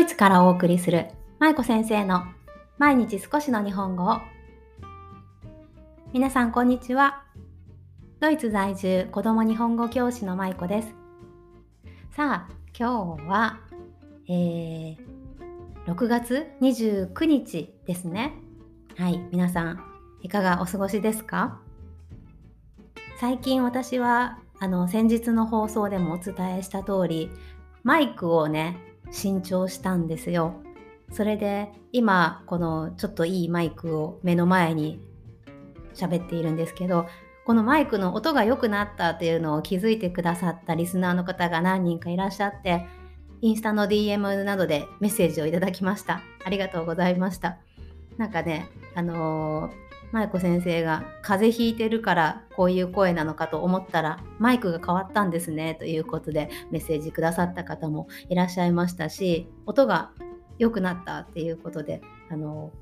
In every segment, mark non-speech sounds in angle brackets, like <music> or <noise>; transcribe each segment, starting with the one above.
イツからお送りする舞子先生の毎日少しの日本語を。皆さんこんにちは。ドイツ在住子供日本語教師の舞子です。さあ今日は、えー、6月29日ですね。はい皆さんいかがお過ごしですか？最近私はあの先日の放送でもお伝えした通りマイクをね新調したんですよ。それで今このちょっといいマイクを目の前に喋っているんですけどこのマイクの音が良くなったっていうのを気づいてくださったリスナーの方が何人かいらっしゃってインスタの DM などでメッセージをいただきましたありがとうございましたなんかねあのー舞子先生が風邪ひいてるからこういう声なのかと思ったらマイクが変わったんですねということでメッセージくださった方もいらっしゃいましたし音が良くなったっていうことであの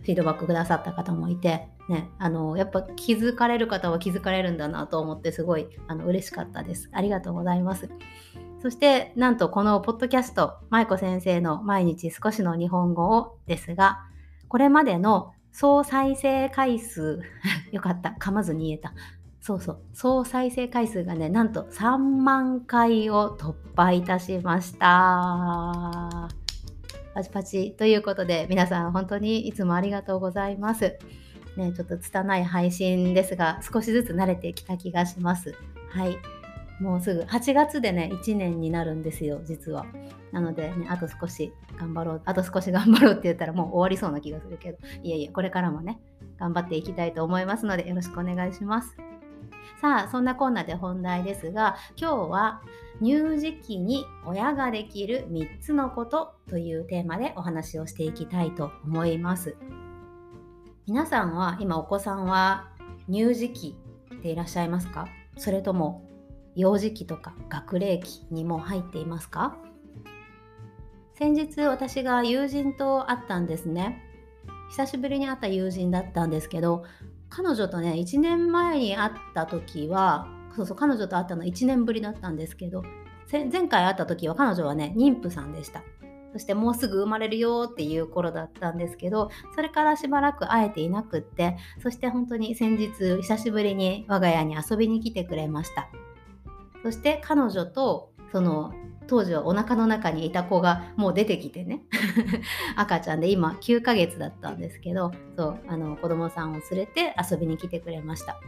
フィードバックくださった方もいて、ね、あのやっぱ気づかれる方は気づかれるんだなと思ってすごいあの嬉しかったです。ありがとうございます。そしてなんとこのポッドキャスト舞子先生の毎日少しの日本語をですがこれまでの総再生回数、<laughs> よかった、噛まずに言えた。そうそう、総再生回数がね、なんと3万回を突破いたしました。パチパチということで、皆さん本当にいつもありがとうございます。ね、ちょっと拙い配信ですが、少しずつ慣れてきた気がします。はい。もうすぐ8月でね1年になるんですよ実は。なのでねあと少し頑張ろうあと少し頑張ろうって言ったらもう終わりそうな気がするけど。いやいやこれからもね頑張っていきたいと思いますのでよろしくお願いします。さあそんなこんなで本題ですが今日は乳児期に親ができる3つのことというテーマでお話をしていきたいと思います。皆さんは今お子さんは乳児期でいらっしゃいますか？それとも幼児期とか学齢期にも入っていますか？先日私が友人と会ったんですね。久しぶりに会った友人だったんですけど彼女とね1年前に会った時はそうそう彼女と会ったの1年ぶりだったんですけど前回会った時は彼女はね妊婦さんでした。そしてもうすぐ生まれるよっていう頃だったんですけどそれからしばらく会えていなくってそして本当に先日久しぶりに我が家に遊びに来てくれました。そして彼女とその当時はお腹の中にいた子がもう出てきてね <laughs> 赤ちゃんで今9ヶ月だったんですけどそうあの子供さんを連れて遊びに来てくれました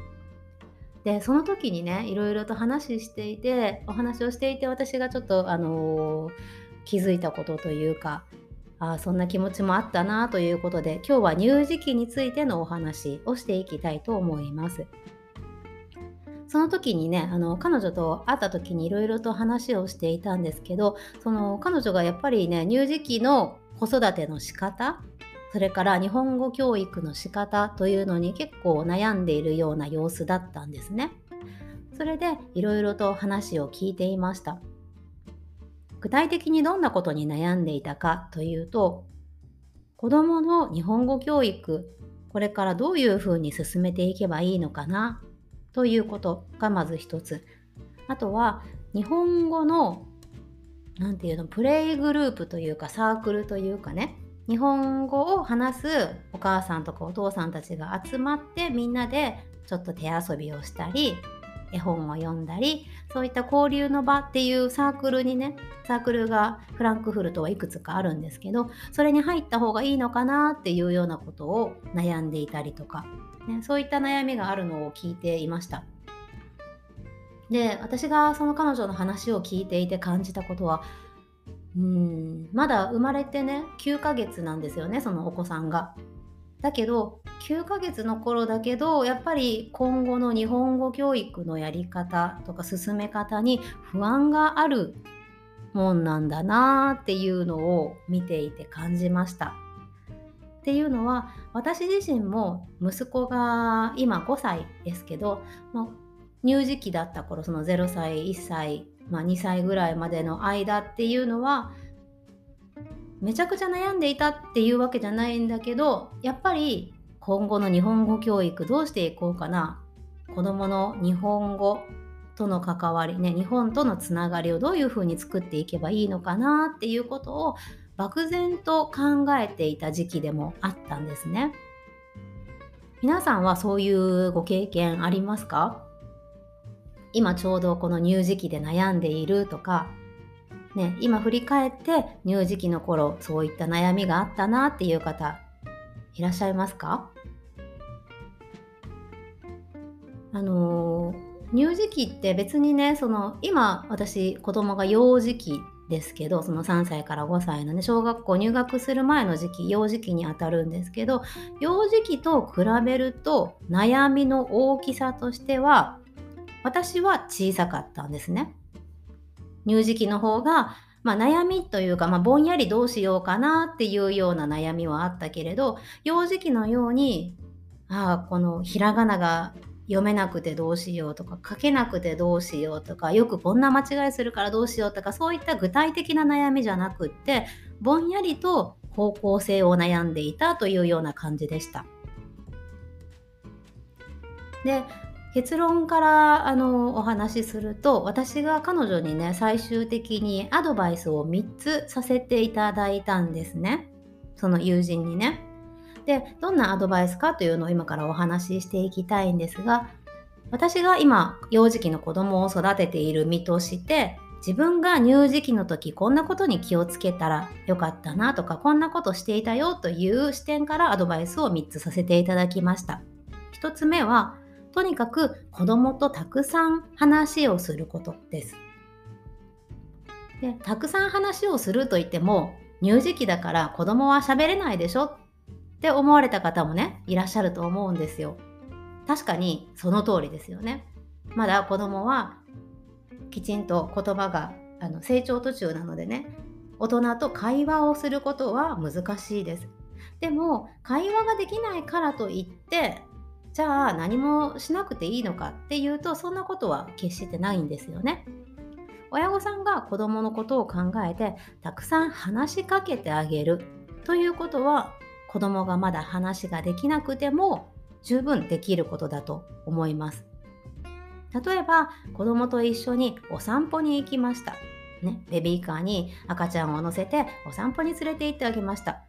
でその時にねいろいろと話していてお話をしていて私がちょっとあのー、気づいたことというかあそんな気持ちもあったなということで今日は乳児期についてのお話をしていきたいと思います。その時にねあの彼女と会った時にいろいろと話をしていたんですけどその彼女がやっぱりね乳児期の子育ての仕方それから日本語教育の仕方というのに結構悩んでいるような様子だったんですね。それでいろいろと話を聞いていました。具体的にどんなことに悩んでいたかというと子どもの日本語教育これからどういうふうに進めていけばいいのかなということがまず一つ。あとは日本語の何て言うのプレイグループというかサークルというかね日本語を話すお母さんとかお父さんたちが集まってみんなでちょっと手遊びをしたり絵本を読んだりそういった交流の場っていうサークルにねサークルがフランクフルトはいくつかあるんですけどそれに入った方がいいのかなっていうようなことを悩んでいたりとかね、そういった悩みがあるのを聞いていました。で私がその彼女の話を聞いていて感じたことはうんまだ生まれてね9ヶ月なんですよねそのお子さんが。だけど9ヶ月の頃だけどやっぱり今後の日本語教育のやり方とか進め方に不安があるもんなんだなっていうのを見ていて感じました。っていうのは私自身も息子が今5歳ですけどもう乳児期だった頃その0歳1歳、まあ、2歳ぐらいまでの間っていうのはめちゃくちゃ悩んでいたっていうわけじゃないんだけどやっぱり今後の日本語教育どうしていこうかな子どもの日本語との関わりね日本とのつながりをどういうふうに作っていけばいいのかなっていうことを漠然と考えていた時期でもあったんですね。皆さんはそういうご経験ありますか？今ちょうどこの乳児期で悩んでいるとか、ね、今振り返って乳児期の頃そういった悩みがあったなっていう方いらっしゃいますか？あの乳児期って別にねその今私子供が幼児期ですけどその3歳から5歳のね小学校入学する前の時期幼児期にあたるんですけど幼児期と比べると悩みの大きさとしては私は小さかったんですね。乳児期の方がまあ、悩みというか、まあ、ぼんやりどうしようかなっていうような悩みはあったけれど幼児期のようにああこのひらがなが読めなくてどうしようとか書けなくてどうしようとかよくこんな間違いするからどうしようとかそういった具体的な悩みじゃなくってぼんやりと方向性を悩んでいたというような感じでした。で結論からあのお話しすると私が彼女にね最終的にアドバイスを3つさせていただいたんですねその友人にね。でどんなアドバイスかというのを今からお話ししていきたいんですが私が今幼児期の子供を育てている身として自分が乳児期の時こんなことに気をつけたらよかったなとかこんなことしていたよという視点からアドバイスを3つさせていただきました1つ目はとにかく子供とたくさん話をすることです。でたくさん話をするといっても乳児期だから子供は喋れないでしょ？って思われた方もねいらっしゃると思うんですよ。確かにその通りですよね。まだ子供はきちんと言葉があの成長途中なのでね大人と会話をすることは難しいです。でも会話ができないからといってじゃあ何もしなくていいのかっていうとそんなことは決してないんですよね親御さんが子供のことを考えてたくさん話しかけてあげるということは子供がまだ話ができなくても十分できることだと思います。例えば子供と一緒にお散歩に行きました。ね、ベビーカーに赤ちゃんを乗せてお散歩に連れて行ってあげました。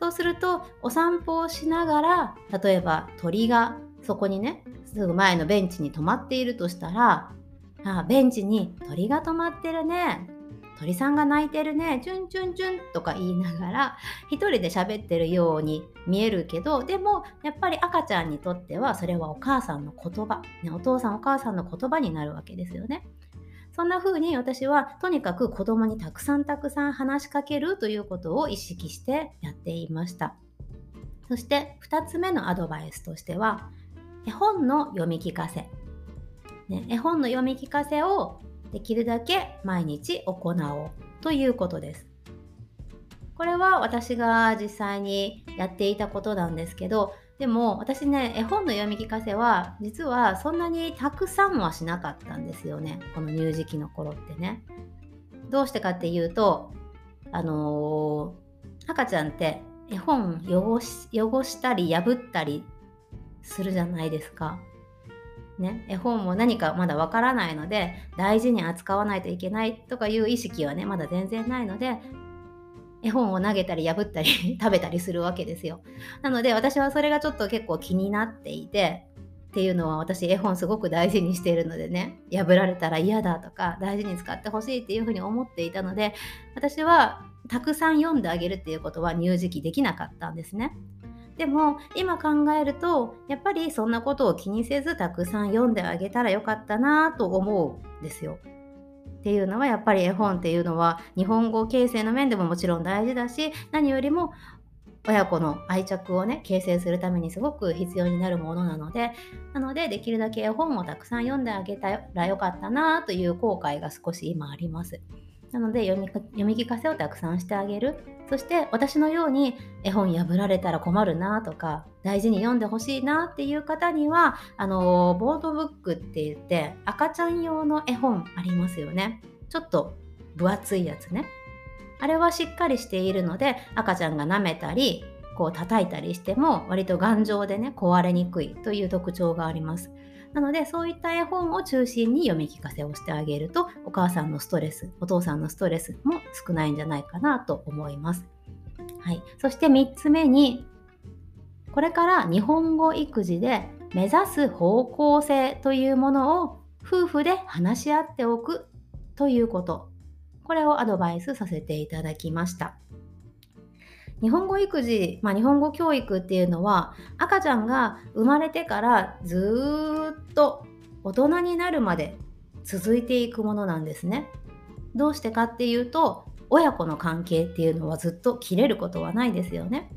そうするとお散歩をしながら例えば鳥がそこにねすぐ前のベンチに止まっているとしたらあベンチに鳥が止まってるね鳥さんが鳴いてるねチュンチュンチュンとか言いながら一人で喋ってるように見えるけどでもやっぱり赤ちゃんにとってはそれはお母さんの言葉、ね、お父さんお母さんの言葉になるわけですよね。そんな風に私はとにかく子供にたくさんたくさん話しかけるということを意識してやっていました。そして2つ目のアドバイスとしては絵本の読み聞かせ。ね、絵本の読み聞かせをできるだけ毎日行おうということです。これは私が実際にやっていたことなんですけどでも私ね絵本の読み聞かせは実はそんなにたくさんはしなかったんですよねこの乳児期の頃ってね。どうしてかっていうとあのー、赤ちゃんって絵本汚し汚したり破ったりするじゃないですか。ね、絵本も何かまだわからないので大事に扱わないといけないとかいう意識はねまだ全然ないので絵本を投げたり破ったり <laughs> 食べたりするわけですよ。なので私はそれがちょっと結構気になっていてっていうのは私絵本すごく大事にしているのでね破られたら嫌だとか大事に使ってほしいっていうふうに思っていたので私はたくさん読んであげるっていうことは乳児期できなかったんですね。でも今考えるとやっぱりそんなことを気にせずたくさん読んであげたらよかったなと思うんですよ。っていうのはやっぱり絵本っていうのは日本語形成の面でももちろん大事だし何よりも親子の愛着をね形成するためにすごく必要になるものなのでなのでできるだけ絵本をたくさん読んであげたらよかったなという後悔が少し今あります。なので読み読み聞かせをたくさんしてあげる。そして私のように絵本破られたら困るなとか大事に読んでほしいなっていう方にはあのボードブックって言って赤ちゃん用の絵本ありますよね。ちょっと分厚いやつね。あれはしっかりしているので赤ちゃんが舐めたりこう叩いたりしても割と頑丈でね壊れにくいという特徴があります。なのでそういった絵本を中心に読み聞かせをしてあげるとお母さんのストレスお父さんのストレスも少ないんじゃないかなと思います。はい、そして3つ目にこれから日本語育児で目指す方向性というものを夫婦で話し合っておくということ。これをアドバイスさせていただきました。日本語育児、まあ、日本語教育っていうのは赤ちゃんが生まれてからずっと大人になるまで続いていくものなんですねどうしてかっていうと親子の関係っていうのはずっと切れることはないですよね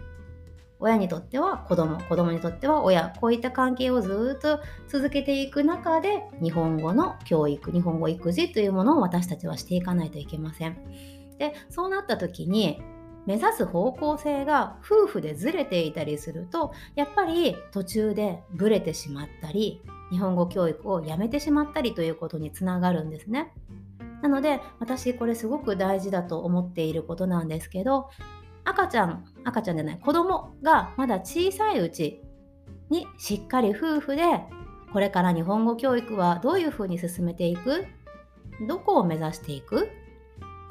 親にとっては子供子供にとっては親こういった関係をずっと続けていく中で日本語の教育日本語育児というものを私たちはしていかないといけません。でそうなった時に目指す方向性が夫婦でずれていたりするとやっぱり途中でブレてしまったり日本語教育をやめてしまったりということにつながるんですね。なので私これすごく大事だと思っていることなんですけど赤ちゃん赤ちゃんじゃない子供がまだ小さいうちにしっかり夫婦でこれから日本語教育はどういうふうに進めていく？どこを目指していく？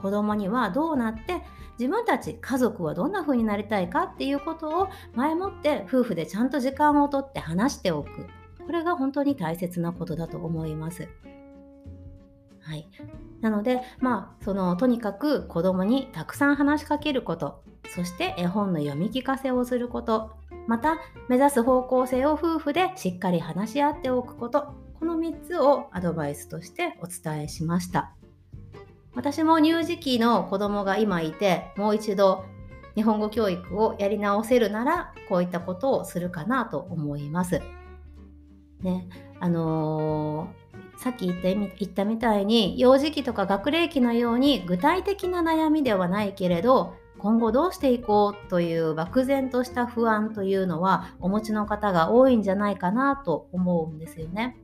子供にはどうなって自分たち家族はどんな風になりたいかっていうことを前もって夫婦でちゃんと時間をとって話しておく。これが本当に大切なことだと思います。はい、なのでまあそのとにかく子供にたくさん話しかけること。そして絵本の読み聞かせをすること。また目指す方向性を夫婦でしっかり話し合っておくこと。この3つをアドバイスとしてお伝えしました。私も乳児期の子供が今いてもう一度日本語教育をやり直せるならこういったことをするかなと思います。ね、あのー、さっき言った言ったみたいに幼児期とか学齢期のように具体的な悩みではないけれど今後どうしていこうという漠然とした不安というのはお持ちの方が多いんじゃないかなと思うんですよね。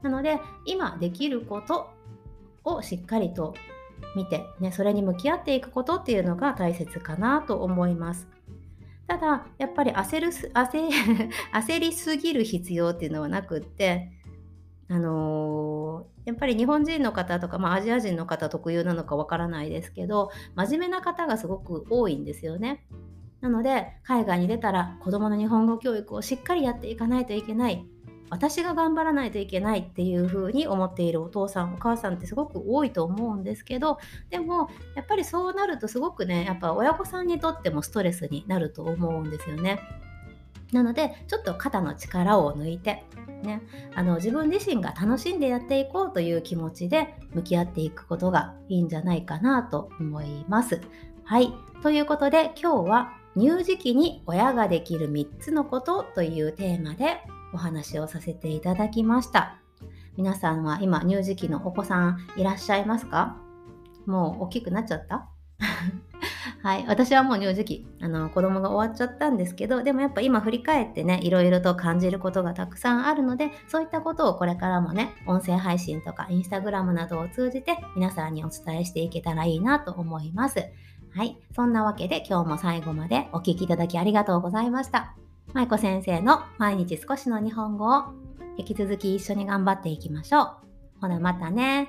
なので今できることをしっかりと見て、ね、それに向き合っていくことっていうのが大切かなと思います。ただやっぱり焦る焦 <laughs> 焦りすぎる必要っていうのはなくってあのー、やっぱり日本人の方とか、まあ、アジア人の方特有なのかわからないですけど真面目な方がすごく多いんですよね。なので海外に出たら子どもの日本語教育をしっかりやっていかないといけない私が頑張らないといけないっていう風に思っているお父さんお母さんってすごく多いと思うんですけどでもやっぱりそうなるとすごくねやっぱ親御さんにとってもストレスになると思うんですよね。なのでちょっと肩の力を抜いて、ね、あの自分自身が楽しんでやっていこうという気持ちで向き合っていくことがいいんじゃないかなと思います。はい。ということで今日は乳児期に親ができる3つのことというテーマでお話をさせていただきました。皆さんは今乳児期のお子さんいらっしゃいますか？もう大きくなっちゃった？<laughs> はい、私はもう乳児期あの子供が終わっちゃったんですけどでもやっぱ今振り返ってねいろいろと感じることがたくさんあるのでそういったことをこれからもね音声配信とかインスタグラムなどを通じて皆さんにお伝えしていけたらいいなと思います。はい、そんなわけで今日も最後までお聴きいただきありがとうございました。舞子先生の毎日少しの日本語を引き続き一緒に頑張っていきましょう。ほなまたね。